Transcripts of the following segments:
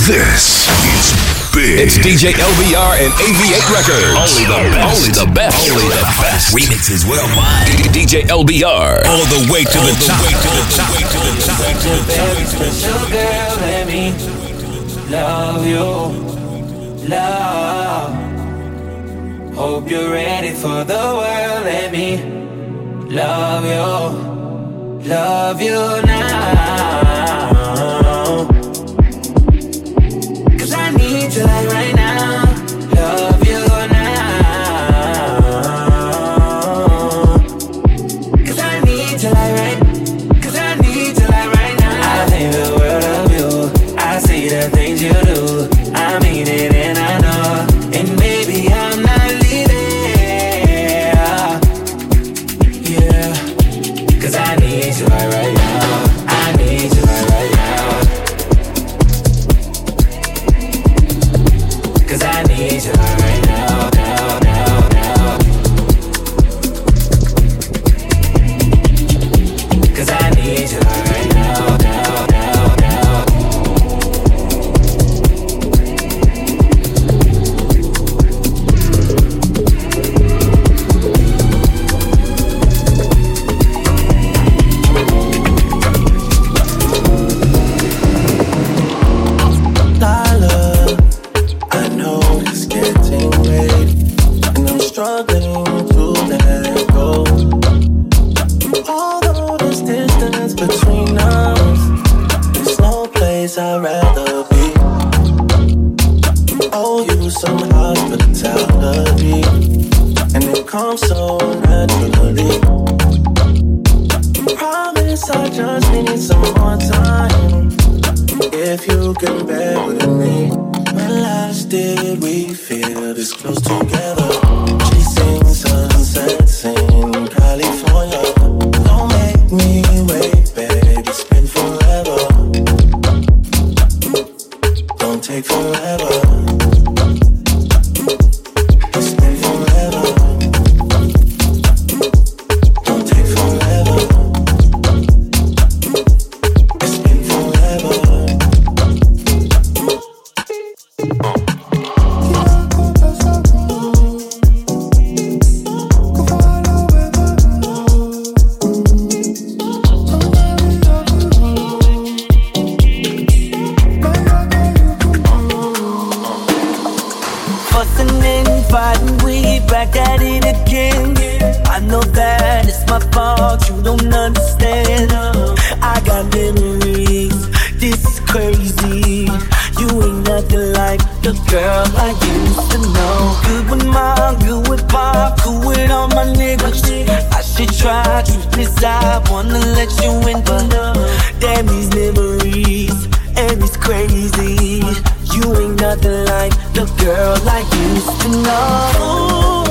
This is big. It's DJ LBR and AV8 Records. Only the best. Only the best. Only the best. Remixes worldwide. DJ LBR. All the way to the top. Way to the top. Way to the top. Way to the top. Love you, love. Hope you're ready for the world. Let me love you, love you now. struggling. wanna let you in, but damn these memories, and it's crazy. You ain't nothing like the girl I used to know.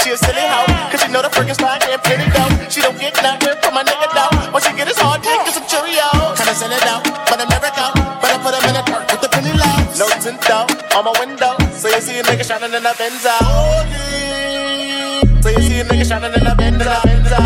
She a silly hoe, cause she know the freaking spot can't pin it though. She don't get nothing from my nigga though. All she get his hard dick and some Cheerios. Kinda send it out, but a but Better put him in a dirt with the penny low. No tint though, on my window. So you see a nigga shining in a Benzo. So you see a nigga shining in a Benzo. Benzo.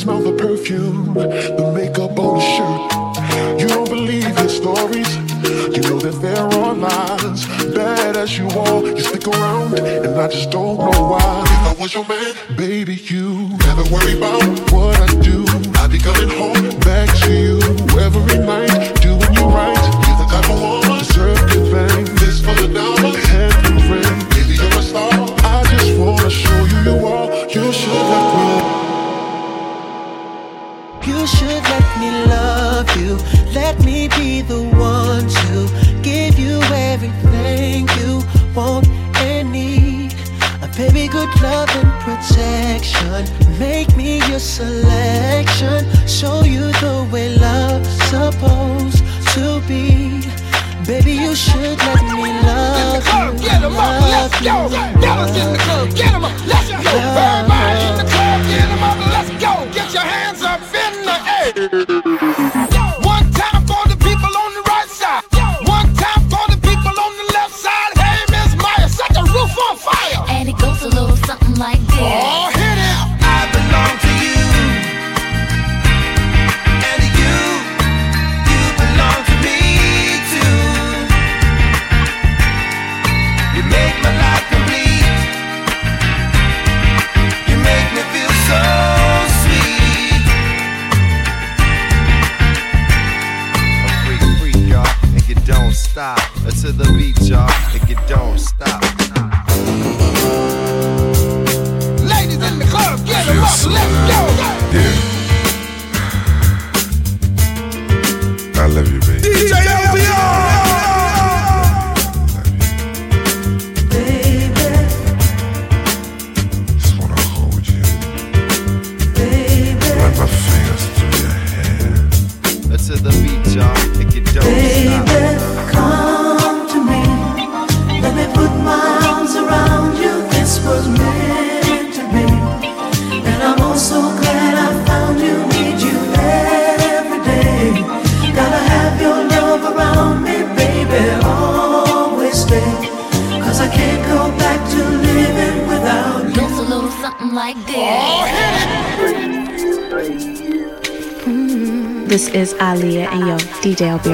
smell the perfume, the makeup on the shirt. You don't believe his stories. You know that there are lies. Bad as you are, you stick around, and I just don't know why. If I was your man. Dale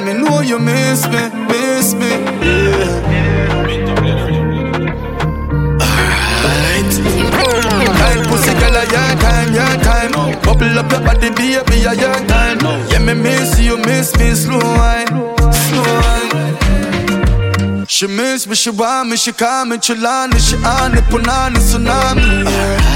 And me know you miss me, miss me. Yeah. Alright. Time pussy girl, a your time, your time. Bubble up your body, baby, a your time. Yeah, me miss you, miss me, slow wine, slow wine. שמש ושיבה משקמת שלה נשעה נפונה tsunami.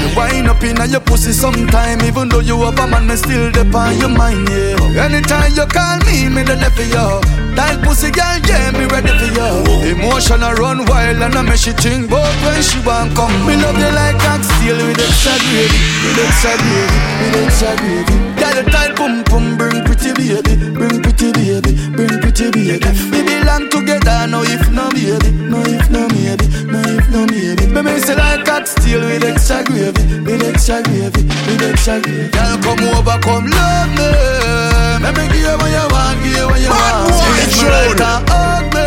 You wind up in your pussy sometime Even though you have a man, me still dep on your mind, yeah. Anytime you call me, me the for you. That pussy girl, yeah, me ready for you. Emotion I run wild and I make she think But when she want come, me love you like oxtail With extra gravy, with extra gravy, with extra gravy Girl, you tight, boom, boom, bring pretty baby Bring pretty baby, bring pretty baby. We belong to together, no if no baby No if no maybe, no if no maybe Me me say like oxtail with extra gravy With extra gravy, with extra gravy. Girl, come over, come love me. Let me give you what you want, give you what you want. Squeeze me like a hug me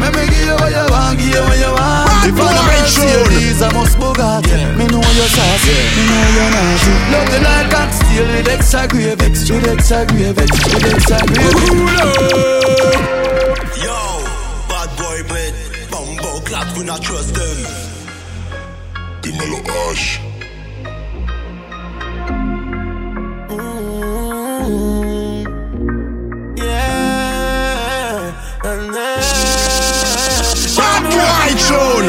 Let me give you what you want, give you what you want. If I'm a Mercedes, I must Bugatti Me know you're sassy, me know you're nasty. Love you like oxtail with extra gravy With extra gravy, with extra gravy. Yo, clap, we not trust them. The mellow ash. Yeah, and then Bad boy tune.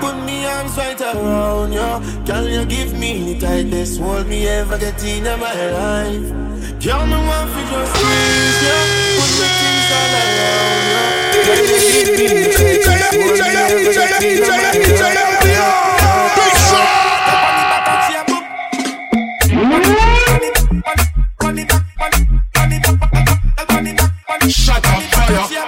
Put me arms right around you. Can you give me the tightest hold me ever get in my life? Girl, me want to just squeeze you. Put me things all around you. Shut up, fire.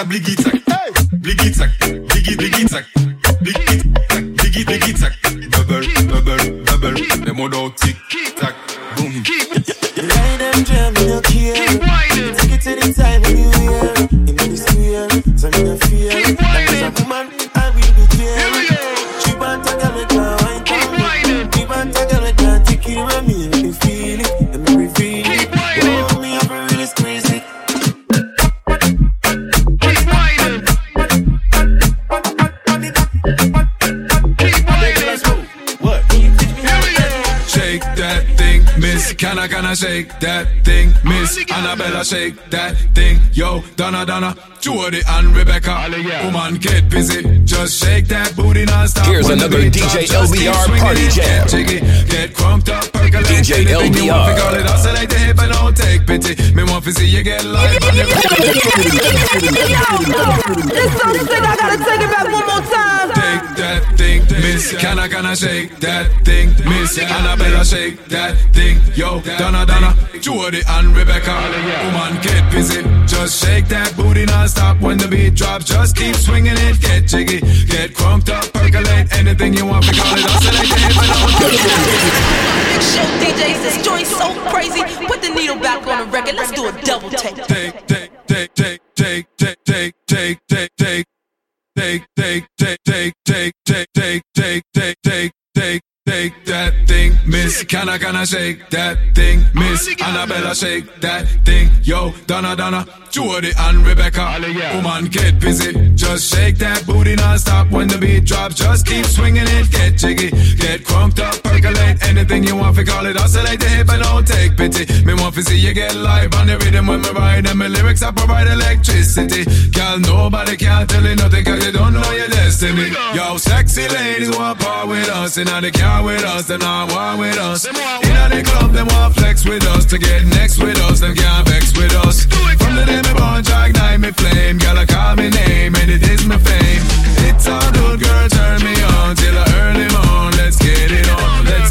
Sabli Guita. Shake that thing, miss? Annabella, shake that thing. Yo, Donna, Donna, Jody and Rebecca. Woman, get busy. Just shake that booty non-stop. Here's another DJ LBR party jam. Get jiggy, get crunked up, percolate. DJ Anything you want, LBR. fi call it. Oscillate the hip and don't take pity. Me want to see you get live on the This song sick, I gotta take it back one more time. Take that thing, miss. Can I, can I shake that thing, miss? Annabella, shake that thing. Yo, Donna, Donna, Jody and Rebecca. Woman, get busy. Just shake that booty non-stop when the beat drops. Just keep swinging it, get jiggy. Get crunked up, percolate. Anything you want, we call it. Oscillate and don't take Big show DJs, this joint's so crazy. Put the needle back on the record, let's do a double take. Take, take, take, take, take, take, take, take, take, take. Take, take, take, take, take, take, take, take, take, take, take, take that thing, miss. Can I, can I shake that thing, miss? Annabella, shake that thing. Yo, Donna, Donna, Jody and Rebecca. Woman, get busy. Just shake that booty non-stop when the beat drops. Just keep swinging it, get jiggy. Get crunked up, percolate. Anything you want, we call it. Oscillate the hip and don't take pity. Me want to see you get live on the rhythm when me ride. And my lyrics, I provide electricity. Girl, nobody can tell you nothing cause you don't know your destiny. Yo, sexy ladies want part with us. In the car with us, they not want with us. In the club, them want flex with us. To get next with us, them can't vex with us. From the day me born, try ignite me flame. Girl, I call me name and it is my fame. It's all good, girl, turn me on till the early morn. Let's get it on, let's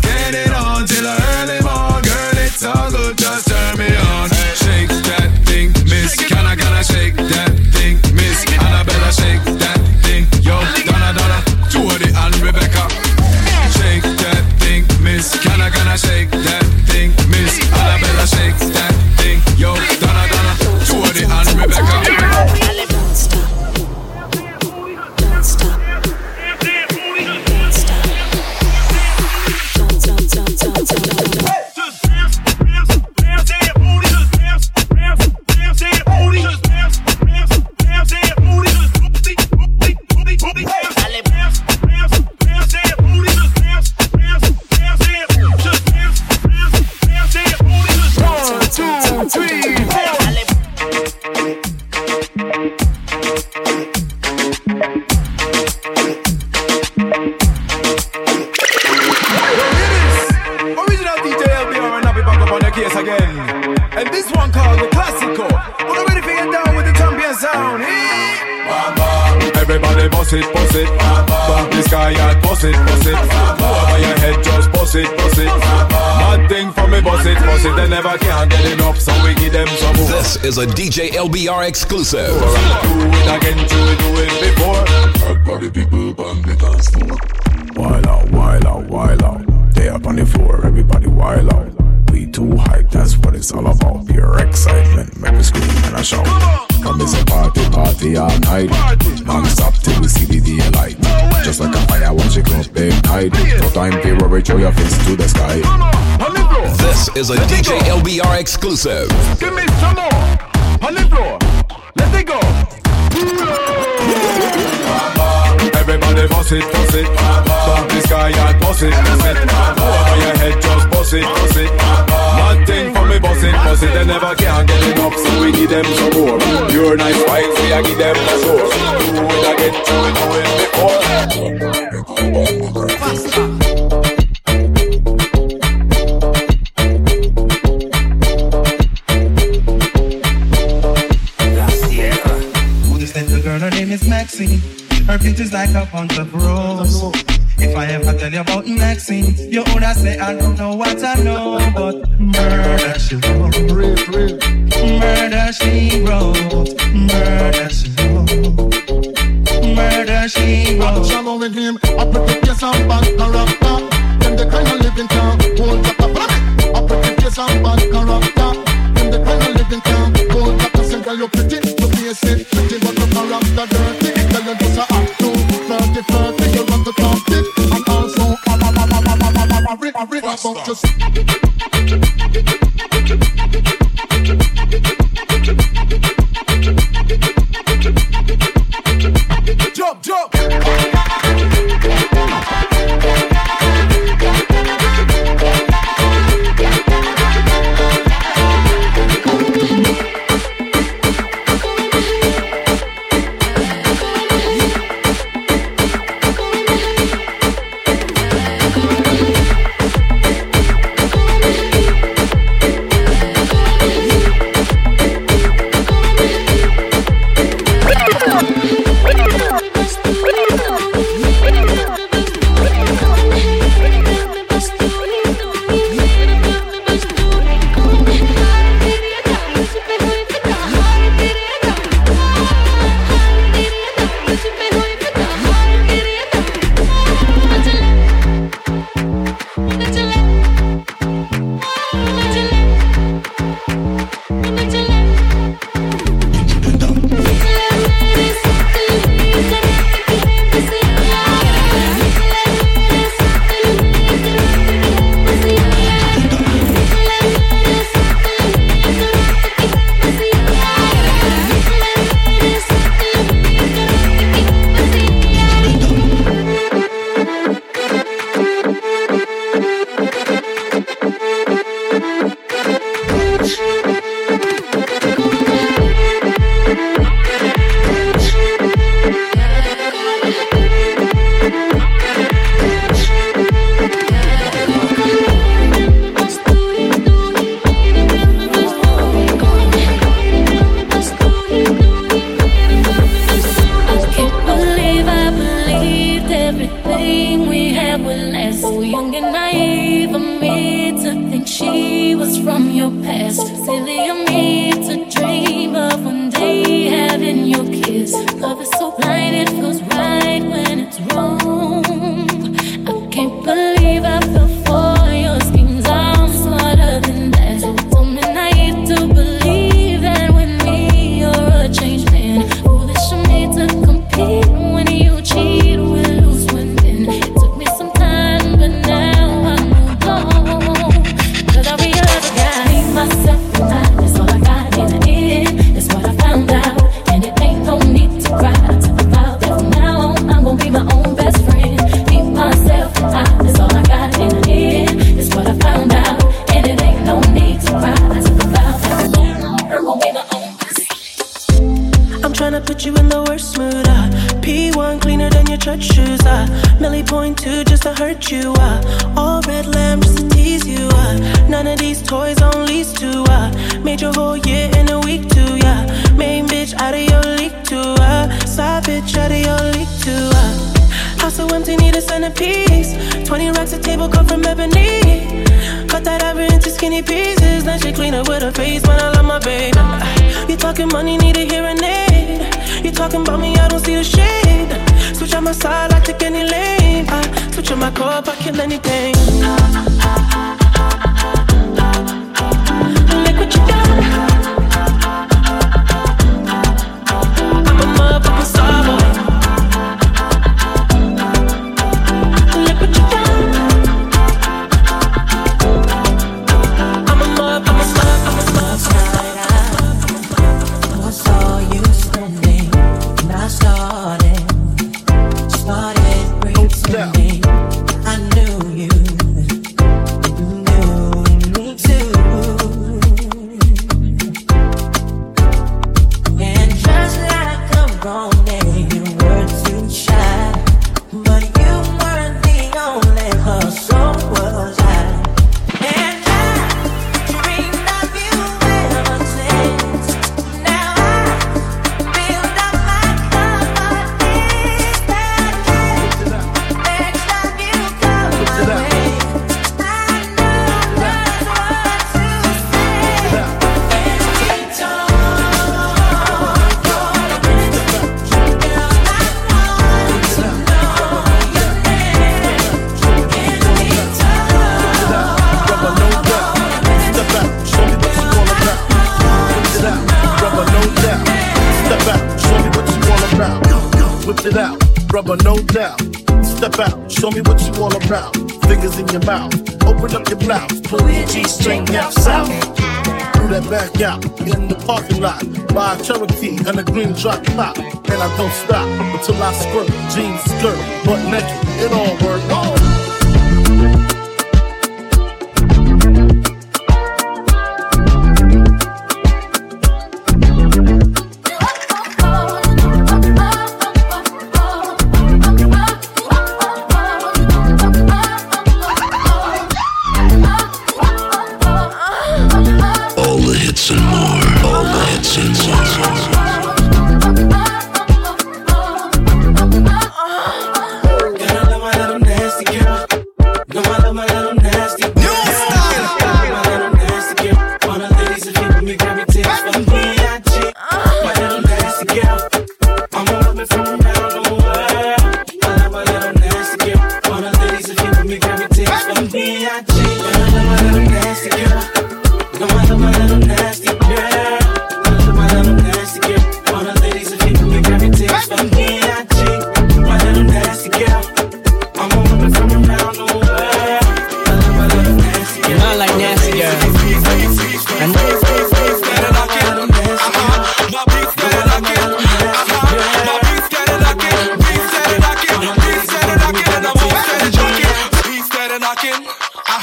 me scream and I shout. Come is a party, party all night. Non-stop till we see the daylight. Just like a fire, watch it go big night. No time to worry, throw your face to the sky. This is a DJ LBR exclusive. Give me some more. On the floor. Let it go. Everybody bust it, bust it. Bump the sky and bust it, bust it. Over your head, just bust it, bust it. Mad for bust it, bust it. They never can get enough, so we give them some more. Pure nice vibes, we a give them the source. Do it again, do it, do it before. Girl, her name is Maxine. Her picture's like a bunch of rose. If I ever tell you about Maxine, you would say I don't know what I know, but murder she wrote. Murder she wrote. Murder she wrote. Murder she wrote. Shallow with him, I protect your some bad character. Them the kind of living town, hold up a planet. I protect your some bad character. Them the kind of living town, hold up a single. You're pretty, your face is pretty, but your character dirty. Jump, jump. talking money, need a hearing aid. You talking about me, I don't see the shade. Switch on my side, I take any lane. I switch on my core, I kill anything. Look like what you got? brother, no doubt. Step out, show me what you all about. Fingers in your mouth, open up your blouse, pull your G-string down south. Do that back out in the parking lot by a Cherokee and a green drop top. And I don't stop until I squirt jeans, skirt, butt naked. It all works.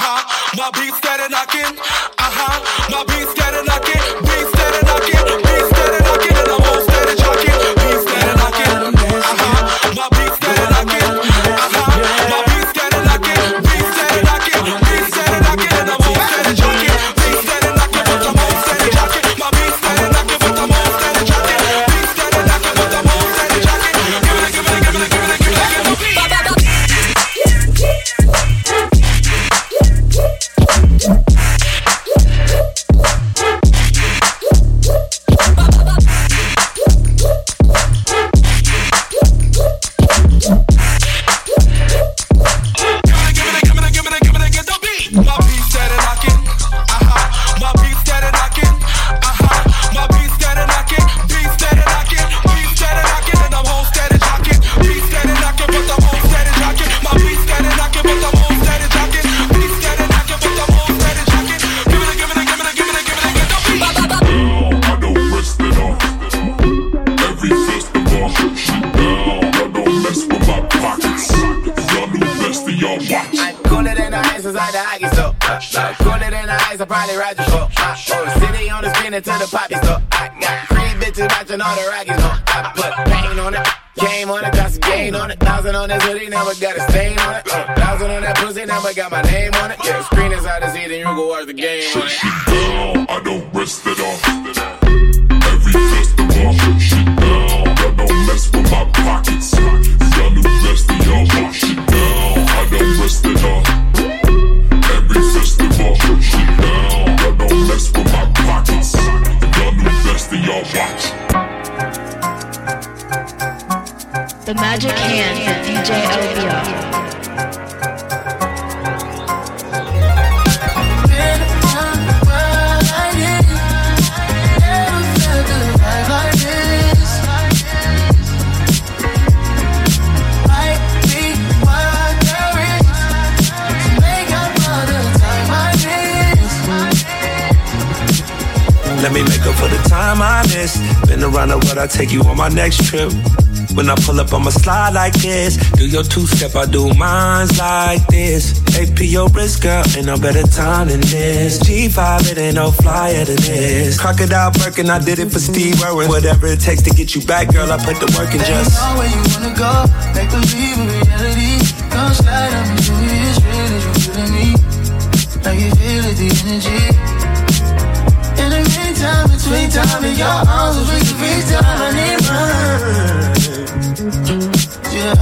aha, my beats steady knocking, Uh huh. my beats steady never got a stain on it. Thousand on that pussy, never got my name on it. Yeah, screen is out of seat, and you go watch the game my next trip. When I pull up, I'ma slide like this. Do your two step, I do mines like this. AP your wrist, girl, ain't no better time than this. G5, it ain't no flyer than this. Crocodile Birkin, I did it for Steve Irwin. Whatever it takes to get you back, girl, I put the work in just. know where you wanna go. Make believe in reality. Come slide on me, it's real as you feeling me. Like you feel it, the energy. In meantime, between time and your arms, we can reach time. I need mine. You're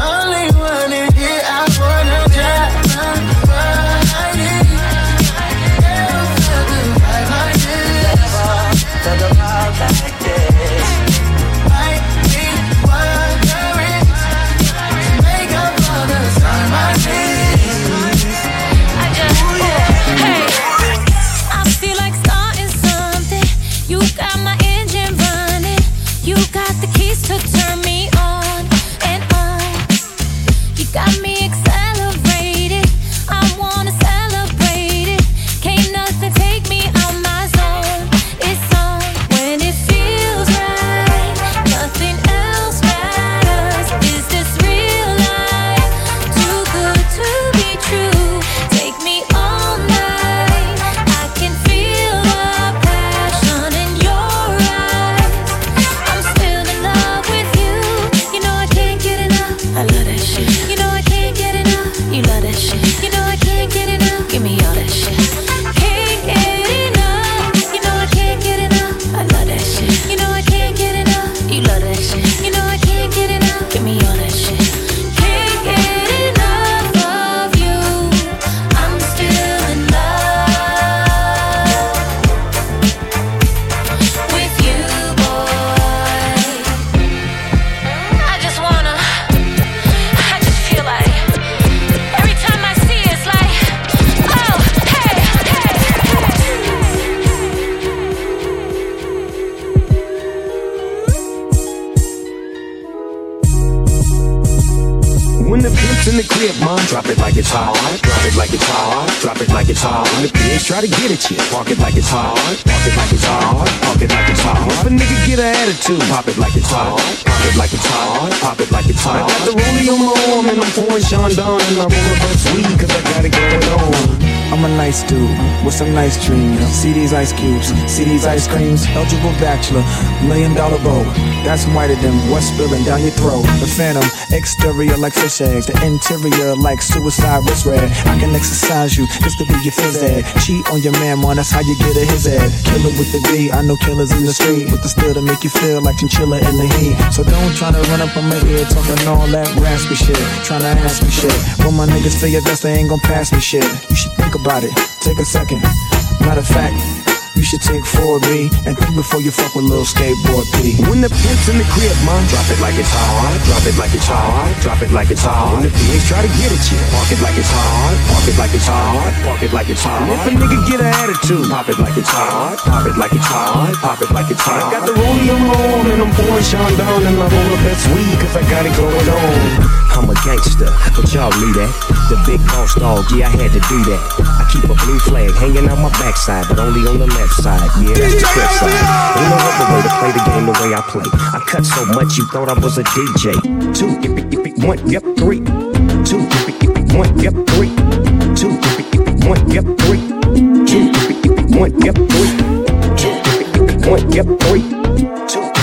It hot. When the pigs try to get at you, park it like it's hot. Park it like it's hot. Park it like it's hot. If a nigga get an attitude, pop it like it's hot. Pop it like it's hot. Pop it like it's hot. I got the rollie on my arm and I'm pouring Sean Don and I roll up sweet cause I got it going on. I'm a nice dude with some nice dreams. See these ice cubes, see these ice creams. Eligible bachelor, million dollar bow. That's whiter than what's spilling down your throat. The phantom, exterior like fish eggs, the interior like suicide wrist red. I can exercise you just to be your phys ed. Cheat on your man, man, that's how you get a his ed. Killer with the B, I know killers in the street with the still to make you feel like chinchilla in the heat. So don't try to run up on my ear talking all that raspy shit. Trying to ask me shit. When my niggas feel your best, they ain't gon' pass me shit. You should think about it. Take a second. Matter of fact, you should take 4B and think before you fuck with little skateboard P. When the pimp's in the crib, mom, drop it like it's hot. Drop it like it's hot. Drop it like it's hot. When the pigs try to get at you, park it like it's hot. Park it like it's hot. Park it like it's hot. If a nigga get an attitude, pop it like it's hot. Pop it like it's hot. Pop it like it's hot. I got the rollie on and I'm pouring Chandon and I roll up that sweet cause I got it going on. I'm a gangster, but y'all knew that. The big boss dog, yeah, I had to do that. I keep a blue flag hanging out my backside, but only on the left side. Yeah, that's the trip side. Ain't no other way to play the game the way I play. I cut so much you thought I was a DJ. Two, if it, if it, one, yep, three. Two, if it, if it, one, yep, three. Two, if it, if one, yep, three. Two, if it, if one, yep, three. Two, if it, if one, yep, three. Two,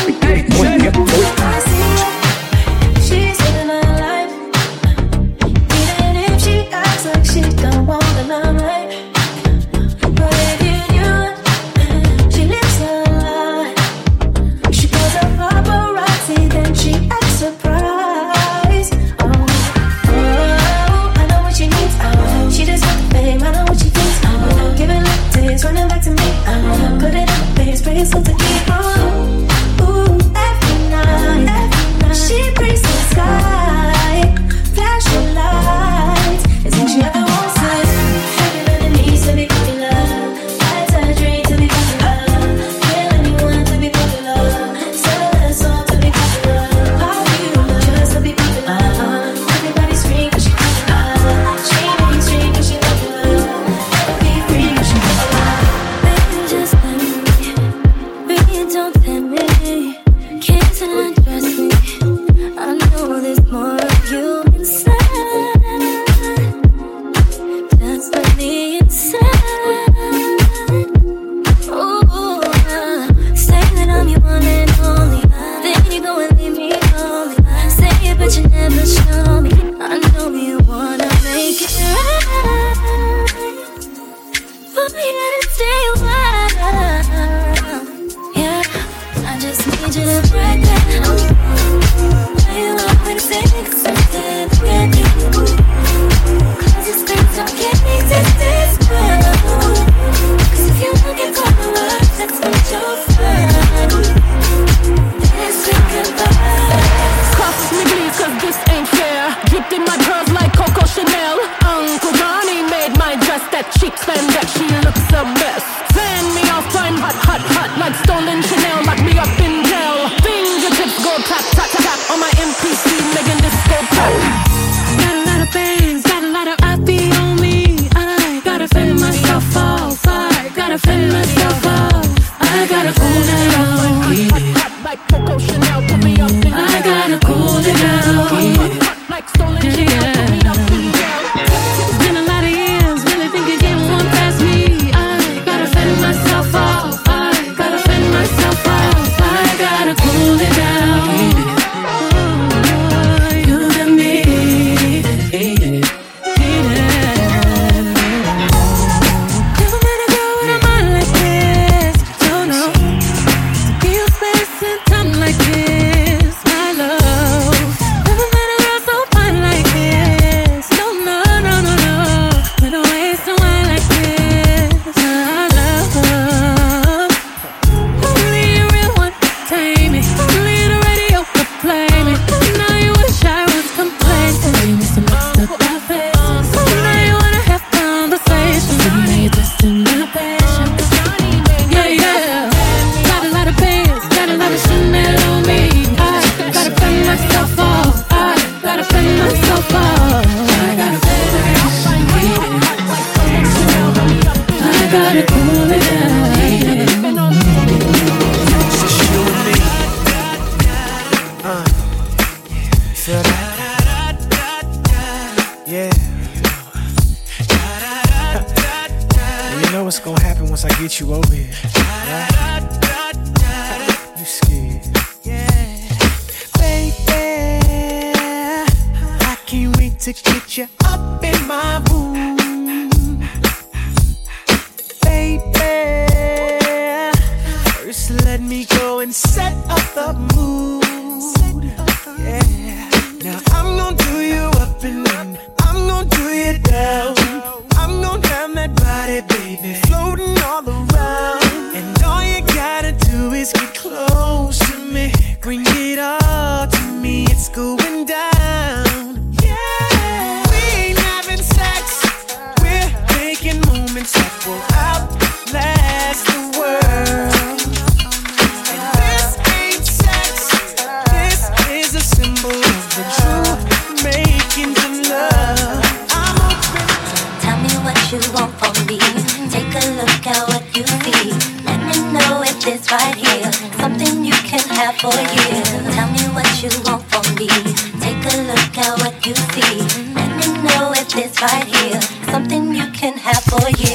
have for years. Tell me what you want from me. Take a look at what you see. Let me know if this right here something you can have for years.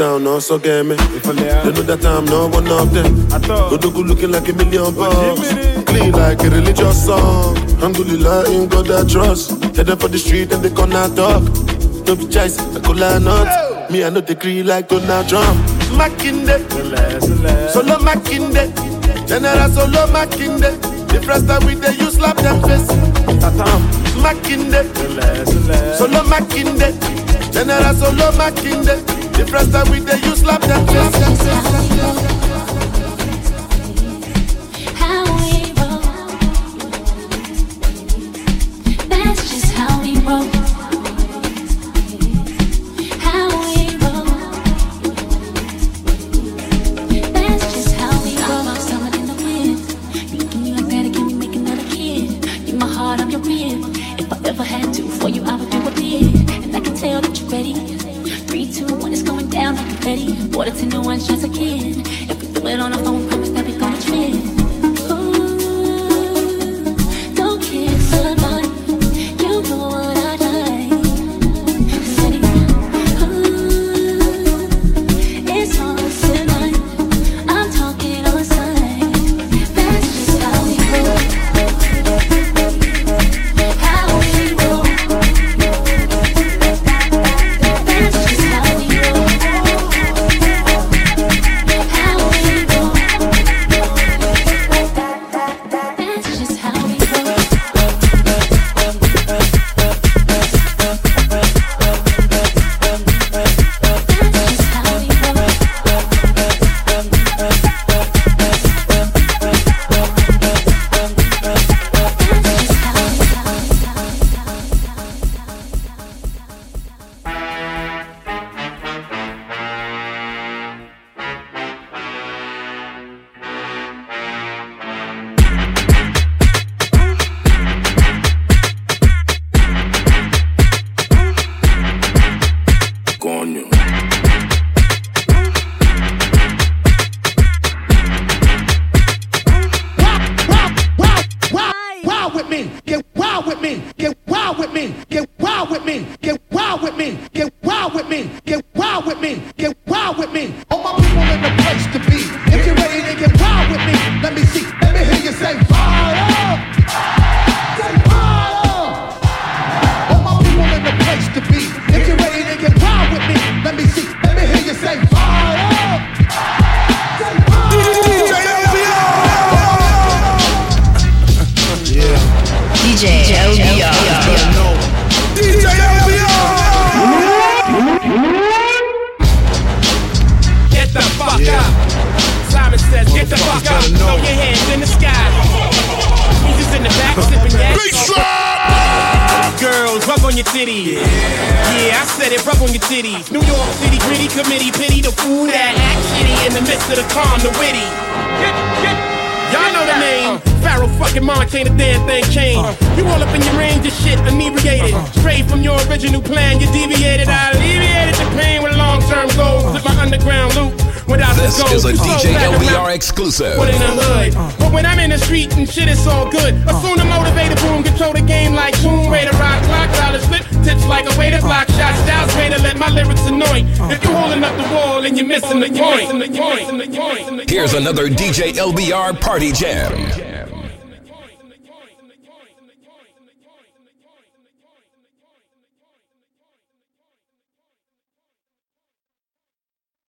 Touchdown, also get me. You know that I'm not one of them. Godogu looking like a million bucks. Clean like a religious song. Alhamdulillah, in God I trust. Headed for the street and they corner talk. No be choice, I could line not. Me, I know the creed like Donald Trump. Makinde, solo Makinde. General solo Makinde. The first time we dey you slap them face. Tatam, Makinde, solo Makinde. General solo Makinde. The first we dey you slap them roll. That's just how we roll. How we roll. That's just confetti. Water to no one shots again. If we do it on our phone, wild with me, get wild with me, get wild with me, get wild with me, get wild with me. All my people in the place to be. If you're ready to get wild your titties. Yeah. I said it, rub on your titties. New York City gritty committee, pity the fool that act shitty in the midst of the calm, the witty. Y'all know the name. Pharoahe fucking Monch ain't a damn thing changed. You all up in your range of shit, inebriated. Straight from your original plan, you deviated. I alleviated the pain with long term goals. With my underground loop. Without This the gold. is a So DJ LBR exclusive. Put in the hood. But when I'm in the street and shit, it's all good. Assume the motivated boom, control the game like Tomb Raider, rock, clock, dollar slip, tips like a way to block shots, styles way to let my lyrics anoint. If you holding up the wall and you're missing the point, Here's another DJ LBR party jam.